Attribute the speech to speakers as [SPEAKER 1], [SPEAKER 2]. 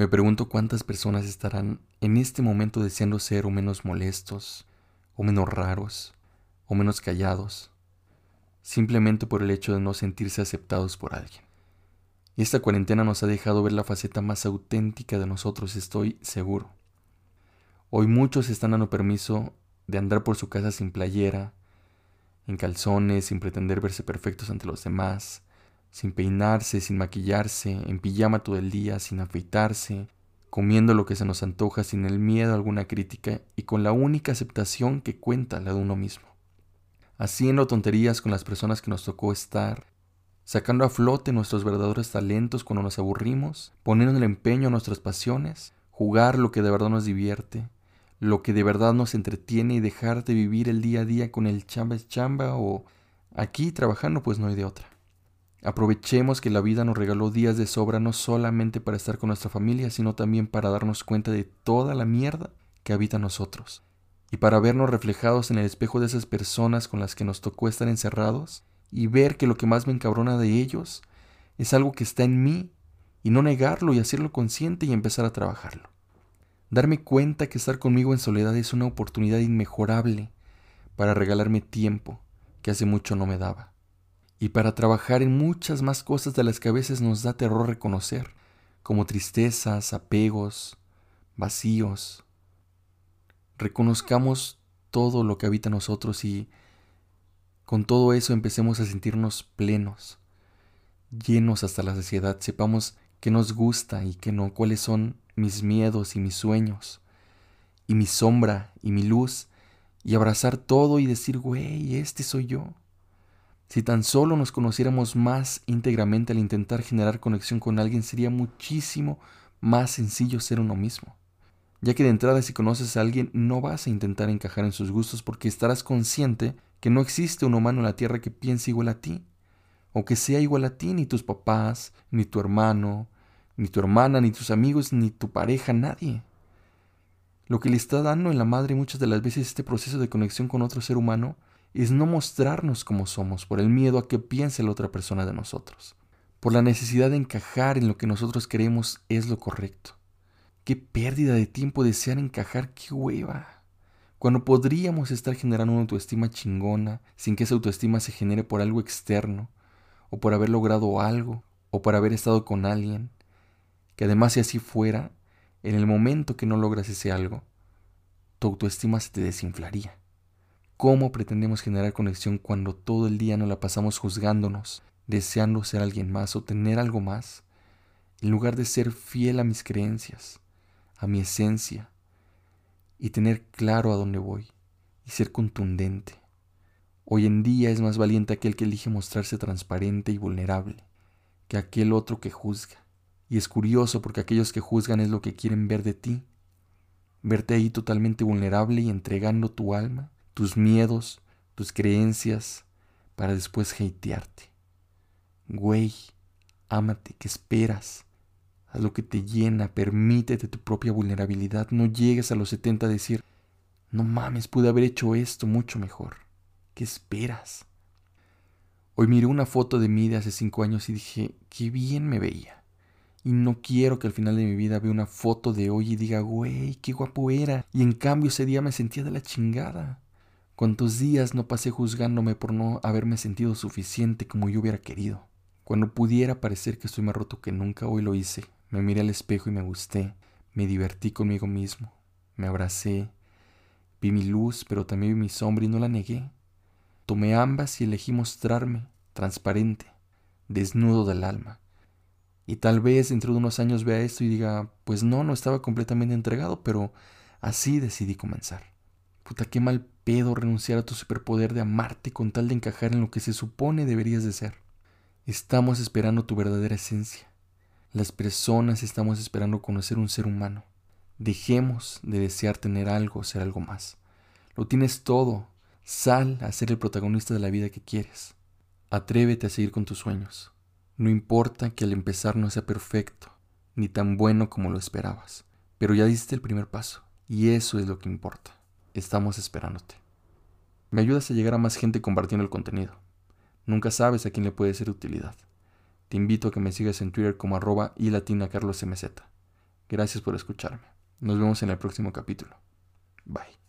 [SPEAKER 1] Me pregunto cuántas personas estarán en este momento deseando ser o menos molestos, o menos raros, o menos callados, simplemente por el hecho de no sentirse aceptados por alguien. Y esta cuarentena nos ha dejado ver la faceta más auténtica de nosotros, estoy seguro. Hoy muchos están dando permiso de andar por su casa sin playera, en calzones, sin pretender verse perfectos ante los demás, sin peinarse, sin maquillarse, en pijama todo el día, sin afeitarse, comiendo lo que se nos antoja sin el miedo a alguna crítica y con la única aceptación que cuenta la de uno mismo. Haciendo tonterías con las personas que nos tocó estar, sacando a flote nuestros verdaderos talentos cuando nos aburrimos, poniendo el empeño a nuestras pasiones, jugar lo que de verdad nos divierte, lo que de verdad nos entretiene y dejar de vivir el día a día con el chamba es chamba o aquí trabajando pues no hay de otra. Aprovechemos que la vida nos regaló días de sobra no solamente para estar con nuestra familia, sino también para darnos cuenta de toda la mierda que habita en nosotros. Y para vernos reflejados en el espejo de esas personas con las que nos tocó estar encerrados y ver que lo que más me encabrona de ellos es algo que está en mí y no negarlo y hacerlo consciente y empezar a trabajarlo. Darme cuenta que estar conmigo en soledad es una oportunidad inmejorable para regalarme tiempo que hace mucho no me daba y para trabajar en muchas más cosas de las que a veces nos da terror reconocer, como tristezas, apegos, vacíos. Reconozcamos todo lo que habita nosotros y con todo eso empecemos a sentirnos plenos, llenos hasta la saciedad, sepamos qué nos gusta y qué no, cuáles son mis miedos y mis sueños, y mi sombra y mi luz, y abrazar todo y decir, güey, este soy yo. Si tan solo nos conociéramos más íntegramente al intentar generar conexión con alguien, sería muchísimo más sencillo ser uno mismo. Ya que de entrada si conoces a alguien no vas a intentar encajar en sus gustos porque estarás consciente que no existe un humano en la tierra que piense igual a ti, o que sea igual a ti, ni tus papás, ni tu hermano, ni tu hermana, ni tus amigos, ni tu pareja, nadie. Lo que le está dando en la madre muchas de las veces este proceso de conexión con otro ser humano es no mostrarnos como somos por el miedo a que piense la otra persona de nosotros, por la necesidad de encajar en lo que nosotros creemos es lo correcto. Qué pérdida de tiempo desear encajar, qué hueva. Cuando podríamos estar generando una autoestima chingona sin que esa autoestima se genere por algo externo, o por haber logrado algo, o por haber estado con alguien, que además si así fuera, en el momento que no logras ese algo, tu autoestima se te desinflaría. ¿Cómo pretendemos generar conexión cuando todo el día nos la pasamos juzgándonos, deseando ser alguien más o tener algo más, en lugar de ser fiel a mis creencias, a mi esencia, y tener claro a dónde voy, y ser contundente? Hoy en día es más valiente aquel que elige mostrarse transparente y vulnerable, que aquel otro que juzga. Y es curioso porque aquellos que juzgan es lo que quieren ver de ti, verte ahí totalmente vulnerable y entregando tu alma tus miedos, tus creencias, para después hatearte. Güey, ámate, ¿qué esperas? Haz lo que te llena, permítete tu propia vulnerabilidad. No llegues a los 70 a decir, no mames, pude haber hecho esto mucho mejor. ¿Qué esperas? Hoy miré una foto de mí de hace cinco años y dije, qué bien me veía. Y no quiero que al final de mi vida vea una foto de hoy y diga, güey, qué guapo era. Y en cambio ese día me sentía de la chingada. ¿Cuántos días no pasé juzgándome por no haberme sentido suficiente como yo hubiera querido? Cuando pudiera parecer que estoy más roto que nunca, hoy lo hice. Me miré al espejo y me gusté. Me divertí conmigo mismo. Me abracé. Vi mi luz, pero también vi mi sombra y no la negué. Tomé ambas y elegí mostrarme, transparente, desnudo del alma. Y tal vez dentro de unos años vea esto y diga, pues no, no estaba completamente entregado, pero así decidí comenzar. Puta, qué mal pedo renunciar a tu superpoder de amarte con tal de encajar en lo que se supone deberías de ser. Estamos esperando tu verdadera esencia. Las personas estamos esperando conocer un ser humano. Dejemos de desear tener algo, ser algo más. Lo tienes todo. Sal a ser el protagonista de la vida que quieres. Atrévete a seguir con tus sueños. No importa que al empezar no sea perfecto, ni tan bueno como lo esperabas, pero ya diste el primer paso, y eso es lo que importa. Estamos esperándote. Me ayudas a llegar a más gente compartiendo el contenido. Nunca sabes a quién le puede ser de utilidad. Te invito a que me sigas en Twitter como arroba y latina carlos. Gracias por escucharme. Nos vemos en el próximo capítulo. Bye.